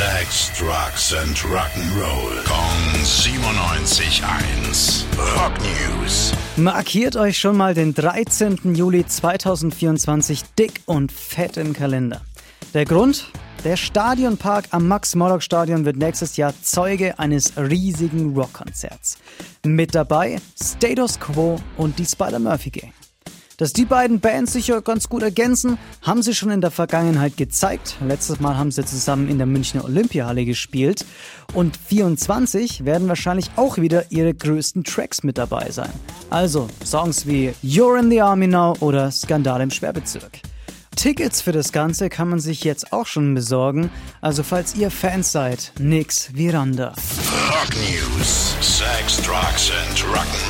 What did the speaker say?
Sex, Drugs and Rock'n'Roll. Kong 97.1. Rock News. Markiert euch schon mal den 13. Juli 2024 dick und fett im Kalender. Der Grund? Der Stadionpark am Max-Morlock-Stadion wird nächstes Jahr Zeuge eines riesigen Rockkonzerts. Mit dabei Status Quo und die Spider-Murphy Gang. Dass die beiden Bands sich ja ganz gut ergänzen, haben sie schon in der Vergangenheit gezeigt. Letztes Mal haben sie zusammen in der Münchner Olympiahalle gespielt. Und 24 werden wahrscheinlich auch wieder ihre größten Tracks mit dabei sein. Also Songs wie You're in the Army Now oder Skandal im Schwerbezirk. Tickets für das Ganze kann man sich jetzt auch schon besorgen. Also falls ihr Fans seid, nix Viranda. Rock News. Sex, Drugs and Rock'n'Roll.